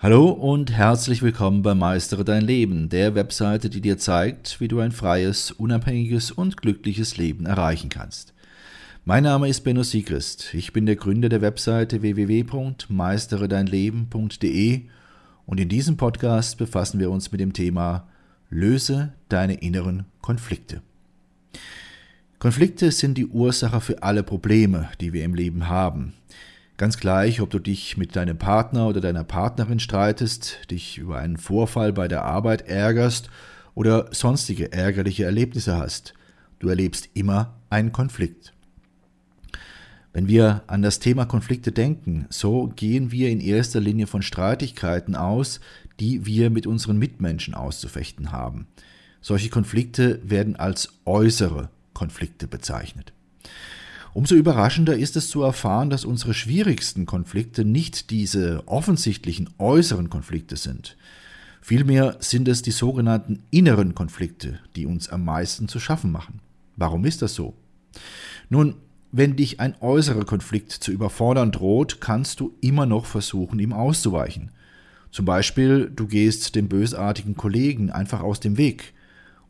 Hallo und herzlich willkommen bei Meistere dein Leben, der Webseite, die dir zeigt, wie du ein freies, unabhängiges und glückliches Leben erreichen kannst. Mein Name ist Benno Siegrist. Ich bin der Gründer der Webseite www.meisteredeinleben.de und in diesem Podcast befassen wir uns mit dem Thema Löse deine inneren Konflikte. Konflikte sind die Ursache für alle Probleme, die wir im Leben haben. Ganz gleich, ob du dich mit deinem Partner oder deiner Partnerin streitest, dich über einen Vorfall bei der Arbeit ärgerst oder sonstige ärgerliche Erlebnisse hast. Du erlebst immer einen Konflikt. Wenn wir an das Thema Konflikte denken, so gehen wir in erster Linie von Streitigkeiten aus, die wir mit unseren Mitmenschen auszufechten haben. Solche Konflikte werden als äußere Konflikte bezeichnet. Umso überraschender ist es zu erfahren, dass unsere schwierigsten Konflikte nicht diese offensichtlichen äußeren Konflikte sind. Vielmehr sind es die sogenannten inneren Konflikte, die uns am meisten zu schaffen machen. Warum ist das so? Nun, wenn dich ein äußerer Konflikt zu überfordern droht, kannst du immer noch versuchen, ihm auszuweichen. Zum Beispiel, du gehst dem bösartigen Kollegen einfach aus dem Weg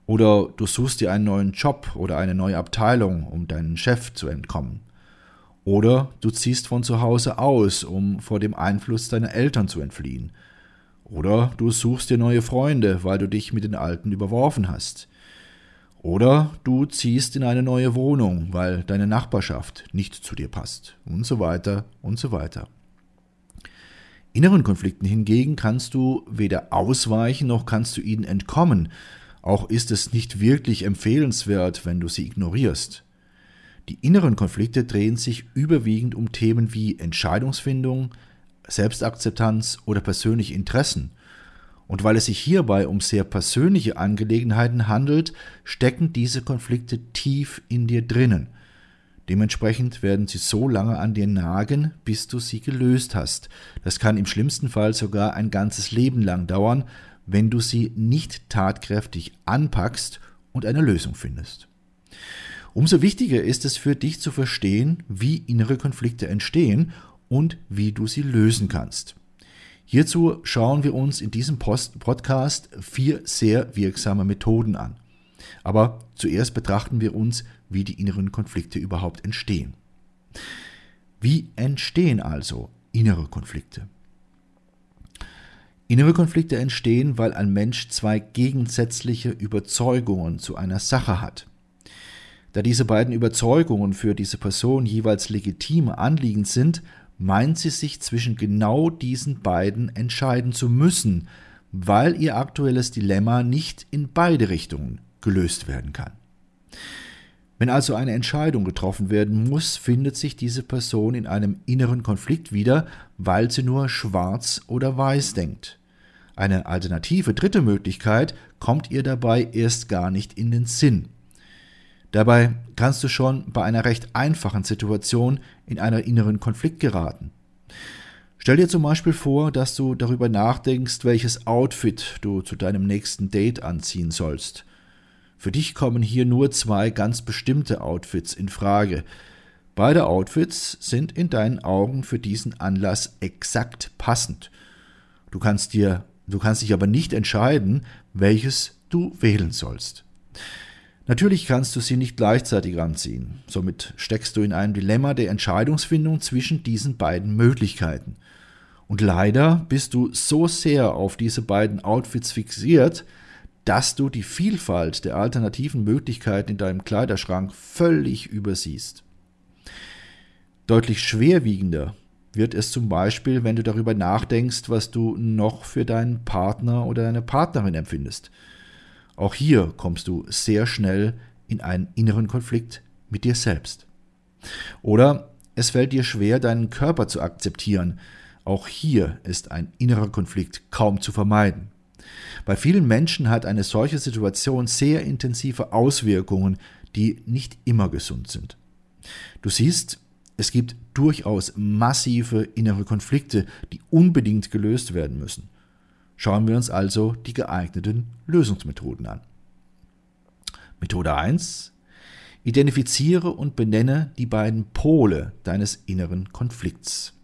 oder du suchst dir einen neuen Job oder eine neue Abteilung, um deinen Chef zu entkommen. Oder du ziehst von zu Hause aus, um vor dem Einfluss deiner Eltern zu entfliehen. Oder du suchst dir neue Freunde, weil du dich mit den alten überworfen hast. Oder du ziehst in eine neue Wohnung, weil deine Nachbarschaft nicht zu dir passt. Und so weiter und so weiter. Inneren Konflikten hingegen kannst du weder ausweichen noch kannst du ihnen entkommen, auch ist es nicht wirklich empfehlenswert, wenn du sie ignorierst. Die inneren Konflikte drehen sich überwiegend um Themen wie Entscheidungsfindung, Selbstakzeptanz oder persönliche Interessen. Und weil es sich hierbei um sehr persönliche Angelegenheiten handelt, stecken diese Konflikte tief in dir drinnen. Dementsprechend werden sie so lange an dir nagen, bis du sie gelöst hast. Das kann im schlimmsten Fall sogar ein ganzes Leben lang dauern, wenn du sie nicht tatkräftig anpackst und eine Lösung findest. Umso wichtiger ist es für dich zu verstehen, wie innere Konflikte entstehen und wie du sie lösen kannst. Hierzu schauen wir uns in diesem Post Podcast vier sehr wirksame Methoden an. Aber zuerst betrachten wir uns, wie die inneren Konflikte überhaupt entstehen. Wie entstehen also innere Konflikte? Innere Konflikte entstehen, weil ein Mensch zwei gegensätzliche Überzeugungen zu einer Sache hat. Da diese beiden Überzeugungen für diese Person jeweils legitime Anliegen sind, meint sie sich zwischen genau diesen beiden entscheiden zu müssen, weil ihr aktuelles Dilemma nicht in beide Richtungen gelöst werden kann. Wenn also eine Entscheidung getroffen werden muss, findet sich diese Person in einem inneren Konflikt wieder, weil sie nur schwarz oder weiß denkt. Eine alternative dritte Möglichkeit kommt ihr dabei erst gar nicht in den Sinn. Dabei kannst du schon bei einer recht einfachen Situation in einen inneren Konflikt geraten. Stell dir zum Beispiel vor, dass du darüber nachdenkst, welches Outfit du zu deinem nächsten Date anziehen sollst. Für dich kommen hier nur zwei ganz bestimmte Outfits in Frage. Beide Outfits sind in deinen Augen für diesen Anlass exakt passend. Du kannst dir Du kannst dich aber nicht entscheiden, welches du wählen sollst. Natürlich kannst du sie nicht gleichzeitig anziehen. Somit steckst du in einem Dilemma der Entscheidungsfindung zwischen diesen beiden Möglichkeiten. Und leider bist du so sehr auf diese beiden Outfits fixiert, dass du die Vielfalt der alternativen Möglichkeiten in deinem Kleiderschrank völlig übersiehst. Deutlich schwerwiegender wird es zum Beispiel, wenn du darüber nachdenkst, was du noch für deinen Partner oder deine Partnerin empfindest. Auch hier kommst du sehr schnell in einen inneren Konflikt mit dir selbst. Oder es fällt dir schwer, deinen Körper zu akzeptieren. Auch hier ist ein innerer Konflikt kaum zu vermeiden. Bei vielen Menschen hat eine solche Situation sehr intensive Auswirkungen, die nicht immer gesund sind. Du siehst, es gibt durchaus massive innere Konflikte, die unbedingt gelöst werden müssen. Schauen wir uns also die geeigneten Lösungsmethoden an. Methode 1. Identifiziere und benenne die beiden Pole deines inneren Konflikts.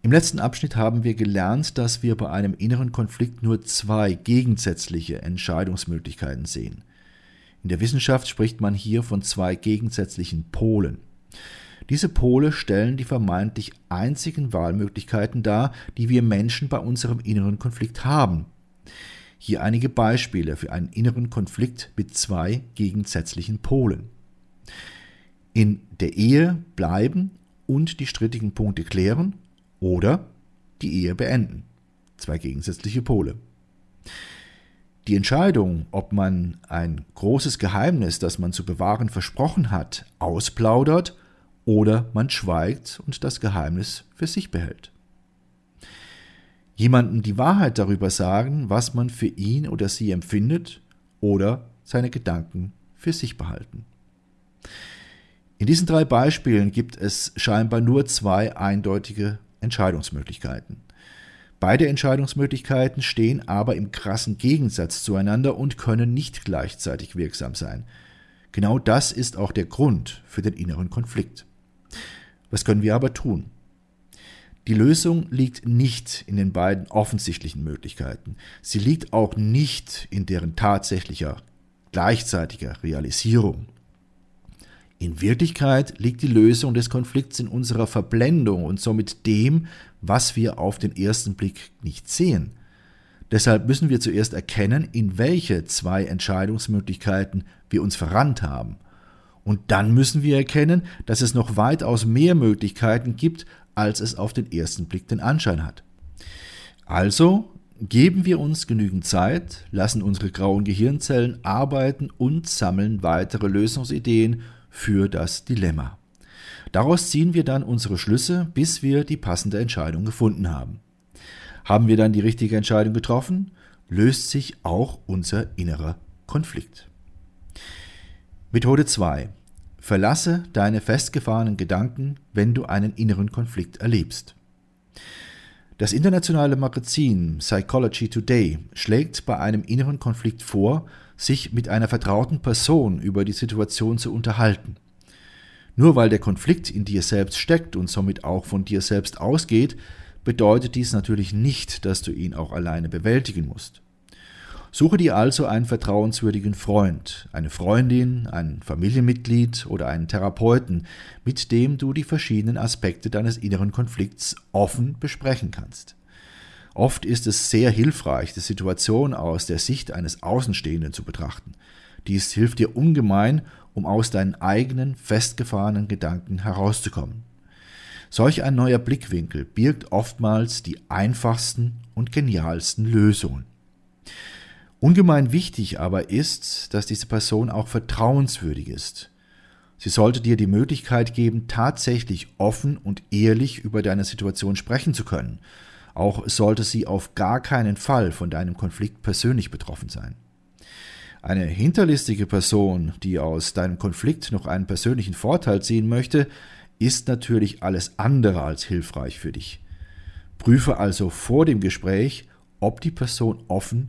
Im letzten Abschnitt haben wir gelernt, dass wir bei einem inneren Konflikt nur zwei gegensätzliche Entscheidungsmöglichkeiten sehen. In der Wissenschaft spricht man hier von zwei gegensätzlichen Polen. Diese Pole stellen die vermeintlich einzigen Wahlmöglichkeiten dar, die wir Menschen bei unserem inneren Konflikt haben. Hier einige Beispiele für einen inneren Konflikt mit zwei gegensätzlichen Polen. In der Ehe bleiben und die strittigen Punkte klären oder die Ehe beenden. Zwei gegensätzliche Pole. Die Entscheidung, ob man ein großes Geheimnis, das man zu bewahren versprochen hat, ausplaudert oder man schweigt und das Geheimnis für sich behält. Jemandem die Wahrheit darüber sagen, was man für ihn oder sie empfindet oder seine Gedanken für sich behalten. In diesen drei Beispielen gibt es scheinbar nur zwei eindeutige Entscheidungsmöglichkeiten. Beide Entscheidungsmöglichkeiten stehen aber im krassen Gegensatz zueinander und können nicht gleichzeitig wirksam sein. Genau das ist auch der Grund für den inneren Konflikt. Was können wir aber tun? Die Lösung liegt nicht in den beiden offensichtlichen Möglichkeiten. Sie liegt auch nicht in deren tatsächlicher gleichzeitiger Realisierung. In Wirklichkeit liegt die Lösung des Konflikts in unserer Verblendung und somit dem, was wir auf den ersten Blick nicht sehen. Deshalb müssen wir zuerst erkennen, in welche zwei Entscheidungsmöglichkeiten wir uns verrannt haben. Und dann müssen wir erkennen, dass es noch weitaus mehr Möglichkeiten gibt, als es auf den ersten Blick den Anschein hat. Also geben wir uns genügend Zeit, lassen unsere grauen Gehirnzellen arbeiten und sammeln weitere Lösungsideen für das Dilemma. Daraus ziehen wir dann unsere Schlüsse, bis wir die passende Entscheidung gefunden haben. Haben wir dann die richtige Entscheidung getroffen, löst sich auch unser innerer Konflikt. Methode 2. Verlasse deine festgefahrenen Gedanken, wenn du einen inneren Konflikt erlebst. Das internationale Magazin Psychology Today schlägt bei einem inneren Konflikt vor, sich mit einer vertrauten Person über die Situation zu unterhalten. Nur weil der Konflikt in dir selbst steckt und somit auch von dir selbst ausgeht, bedeutet dies natürlich nicht, dass du ihn auch alleine bewältigen musst. Suche dir also einen vertrauenswürdigen Freund, eine Freundin, ein Familienmitglied oder einen Therapeuten, mit dem du die verschiedenen Aspekte deines inneren Konflikts offen besprechen kannst. Oft ist es sehr hilfreich, die Situation aus der Sicht eines Außenstehenden zu betrachten. Dies hilft dir ungemein, um aus deinen eigenen festgefahrenen Gedanken herauszukommen. Solch ein neuer Blickwinkel birgt oftmals die einfachsten und genialsten Lösungen. Ungemein wichtig aber ist, dass diese Person auch vertrauenswürdig ist. Sie sollte dir die Möglichkeit geben, tatsächlich offen und ehrlich über deine Situation sprechen zu können. Auch sollte sie auf gar keinen Fall von deinem Konflikt persönlich betroffen sein. Eine hinterlistige Person, die aus deinem Konflikt noch einen persönlichen Vorteil ziehen möchte, ist natürlich alles andere als hilfreich für dich. Prüfe also vor dem Gespräch, ob die Person offen,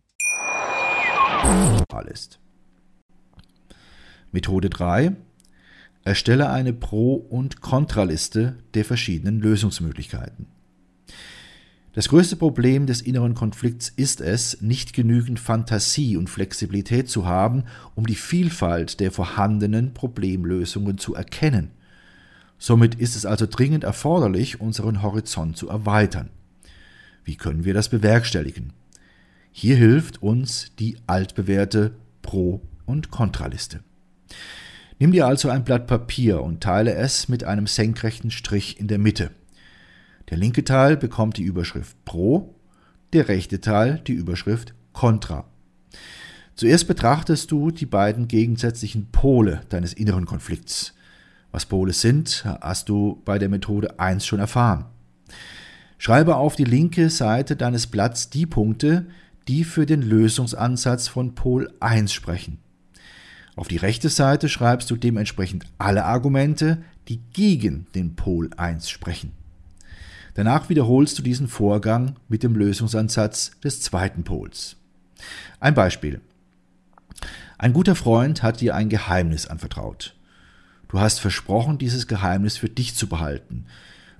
ist. Methode 3. Erstelle eine Pro- und Kontraliste der verschiedenen Lösungsmöglichkeiten. Das größte Problem des inneren Konflikts ist es, nicht genügend Fantasie und Flexibilität zu haben, um die Vielfalt der vorhandenen Problemlösungen zu erkennen. Somit ist es also dringend erforderlich, unseren Horizont zu erweitern. Wie können wir das bewerkstelligen? Hier hilft uns die altbewährte Pro- und Kontraliste. Nimm dir also ein Blatt Papier und teile es mit einem senkrechten Strich in der Mitte. Der linke Teil bekommt die Überschrift Pro, der rechte Teil die Überschrift Contra. Zuerst betrachtest du die beiden gegensätzlichen Pole deines inneren Konflikts. Was Pole sind, hast du bei der Methode 1 schon erfahren. Schreibe auf die linke Seite deines Blatts die Punkte, die für den Lösungsansatz von Pol 1 sprechen. Auf die rechte Seite schreibst du dementsprechend alle Argumente, die gegen den Pol 1 sprechen. Danach wiederholst du diesen Vorgang mit dem Lösungsansatz des zweiten Pols. Ein Beispiel. Ein guter Freund hat dir ein Geheimnis anvertraut. Du hast versprochen, dieses Geheimnis für dich zu behalten.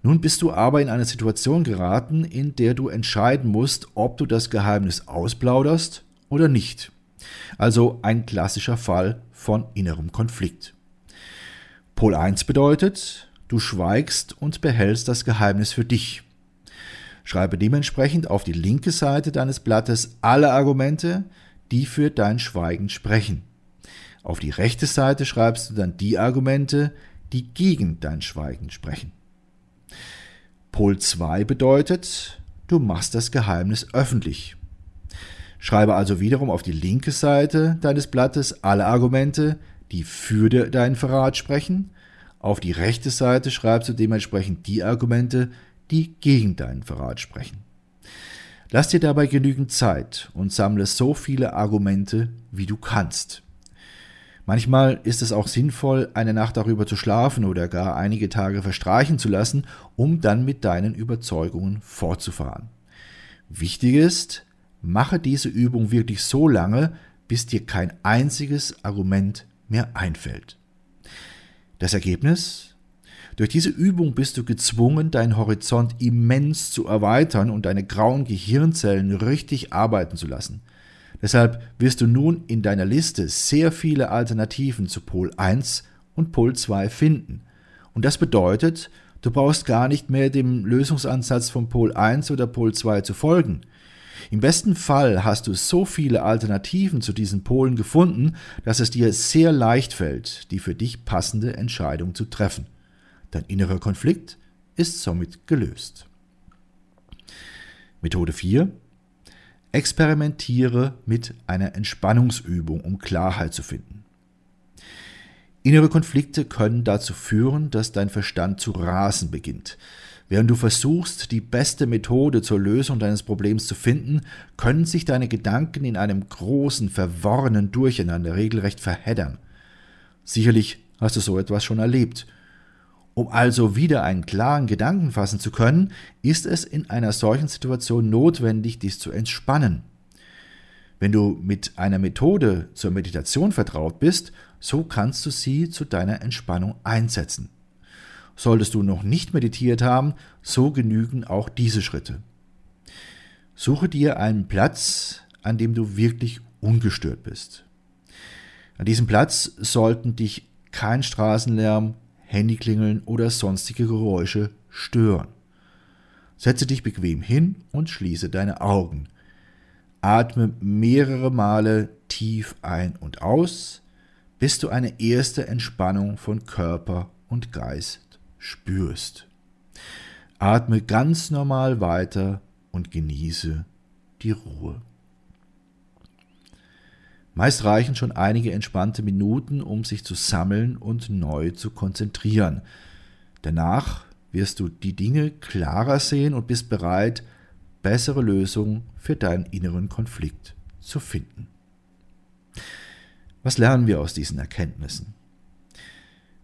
Nun bist du aber in eine Situation geraten, in der du entscheiden musst, ob du das Geheimnis ausplauderst oder nicht. Also ein klassischer Fall von innerem Konflikt. Pol 1 bedeutet, du schweigst und behältst das Geheimnis für dich. Schreibe dementsprechend auf die linke Seite deines Blattes alle Argumente, die für dein Schweigen sprechen. Auf die rechte Seite schreibst du dann die Argumente, die gegen dein Schweigen sprechen. Pol 2 bedeutet, du machst das Geheimnis öffentlich. Schreibe also wiederum auf die linke Seite deines Blattes alle Argumente, die für deinen Verrat sprechen. Auf die rechte Seite schreibst du dementsprechend die Argumente, die gegen deinen Verrat sprechen. Lass dir dabei genügend Zeit und sammle so viele Argumente, wie du kannst. Manchmal ist es auch sinnvoll, eine Nacht darüber zu schlafen oder gar einige Tage verstreichen zu lassen, um dann mit deinen Überzeugungen fortzufahren. Wichtig ist, Mache diese Übung wirklich so lange, bis dir kein einziges Argument mehr einfällt. Das Ergebnis? Durch diese Übung bist du gezwungen, deinen Horizont immens zu erweitern und deine grauen Gehirnzellen richtig arbeiten zu lassen. Deshalb wirst du nun in deiner Liste sehr viele Alternativen zu Pol 1 und Pol 2 finden. Und das bedeutet, du brauchst gar nicht mehr dem Lösungsansatz von Pol 1 oder Pol 2 zu folgen. Im besten Fall hast du so viele Alternativen zu diesen Polen gefunden, dass es dir sehr leicht fällt, die für dich passende Entscheidung zu treffen. Dein innerer Konflikt ist somit gelöst. Methode 4. Experimentiere mit einer Entspannungsübung, um Klarheit zu finden. Innere Konflikte können dazu führen, dass dein Verstand zu rasen beginnt. Während du versuchst, die beste Methode zur Lösung deines Problems zu finden, können sich deine Gedanken in einem großen, verworrenen Durcheinander regelrecht verheddern. Sicherlich hast du so etwas schon erlebt. Um also wieder einen klaren Gedanken fassen zu können, ist es in einer solchen Situation notwendig, dies zu entspannen. Wenn du mit einer Methode zur Meditation vertraut bist, so kannst du sie zu deiner Entspannung einsetzen. Solltest du noch nicht meditiert haben, so genügen auch diese Schritte. Suche dir einen Platz, an dem du wirklich ungestört bist. An diesem Platz sollten dich kein Straßenlärm, Handyklingeln oder sonstige Geräusche stören. Setze dich bequem hin und schließe deine Augen. Atme mehrere Male tief ein und aus, bis du eine erste Entspannung von Körper und Geist spürst. Atme ganz normal weiter und genieße die Ruhe. Meist reichen schon einige entspannte Minuten, um sich zu sammeln und neu zu konzentrieren. Danach wirst du die Dinge klarer sehen und bist bereit, bessere Lösungen für deinen inneren Konflikt zu finden. Was lernen wir aus diesen Erkenntnissen?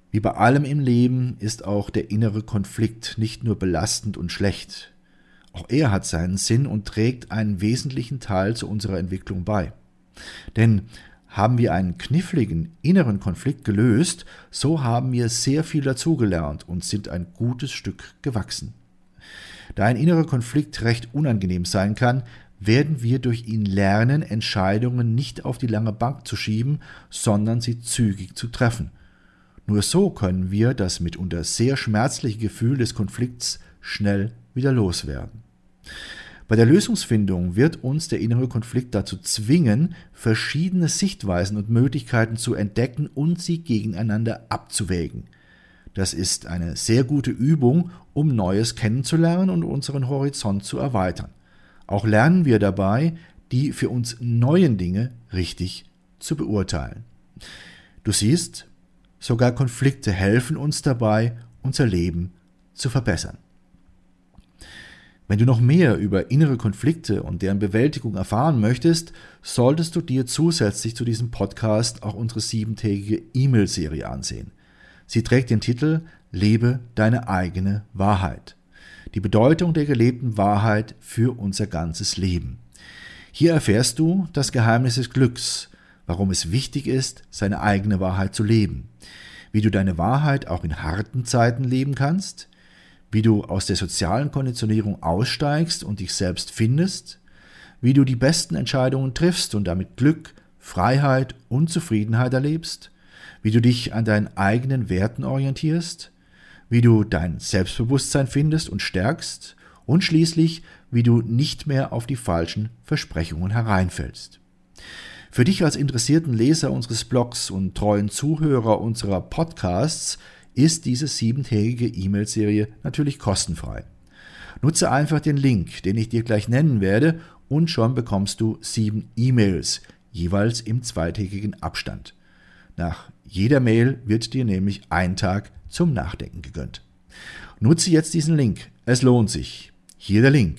Wie bei allem im Leben ist auch der innere Konflikt nicht nur belastend und schlecht. Auch er hat seinen Sinn und trägt einen wesentlichen Teil zu unserer Entwicklung bei. Denn haben wir einen kniffligen inneren Konflikt gelöst, so haben wir sehr viel dazugelernt und sind ein gutes Stück gewachsen. Da ein innerer Konflikt recht unangenehm sein kann, werden wir durch ihn lernen, Entscheidungen nicht auf die lange Bank zu schieben, sondern sie zügig zu treffen. Nur so können wir das mitunter sehr schmerzliche Gefühl des Konflikts schnell wieder loswerden. Bei der Lösungsfindung wird uns der innere Konflikt dazu zwingen, verschiedene Sichtweisen und Möglichkeiten zu entdecken und sie gegeneinander abzuwägen. Das ist eine sehr gute Übung, um Neues kennenzulernen und unseren Horizont zu erweitern. Auch lernen wir dabei, die für uns neuen Dinge richtig zu beurteilen. Du siehst, sogar Konflikte helfen uns dabei, unser Leben zu verbessern. Wenn du noch mehr über innere Konflikte und deren Bewältigung erfahren möchtest, solltest du dir zusätzlich zu diesem Podcast auch unsere siebentägige E-Mail-Serie ansehen. Sie trägt den Titel Lebe deine eigene Wahrheit. Die Bedeutung der gelebten Wahrheit für unser ganzes Leben. Hier erfährst du das Geheimnis des Glücks, warum es wichtig ist, seine eigene Wahrheit zu leben, wie du deine Wahrheit auch in harten Zeiten leben kannst, wie du aus der sozialen Konditionierung aussteigst und dich selbst findest, wie du die besten Entscheidungen triffst und damit Glück, Freiheit und Zufriedenheit erlebst, wie du dich an deinen eigenen Werten orientierst, wie du dein Selbstbewusstsein findest und stärkst und schließlich, wie du nicht mehr auf die falschen Versprechungen hereinfällst. Für dich als interessierten Leser unseres Blogs und treuen Zuhörer unserer Podcasts ist diese siebentägige E-Mail-Serie natürlich kostenfrei. Nutze einfach den Link, den ich dir gleich nennen werde, und schon bekommst du sieben E-Mails, jeweils im zweitägigen Abstand. Nach jeder Mail wird dir nämlich ein Tag zum Nachdenken gegönnt. Nutze jetzt diesen Link. Es lohnt sich. Hier der Link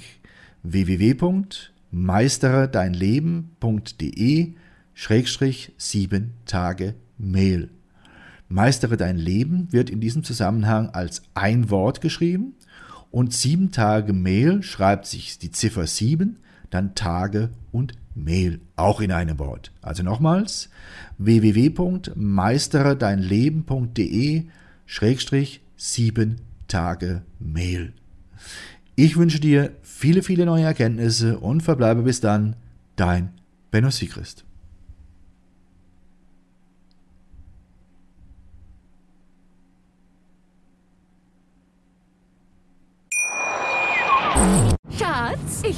www.meisteredeinleben.de Schrägstrich sieben Tage Mail. Meistere dein Leben wird in diesem Zusammenhang als ein Wort geschrieben und sieben Tage Mail schreibt sich die Ziffer sieben, dann Tage und Mail, auch in einem Wort. Also nochmals www.meisteredeinleben.de Schrägstrich sieben Tage Mail. Ich wünsche dir viele, viele neue Erkenntnisse und verbleibe bis dann dein Benno Siegrist. Schatz, ich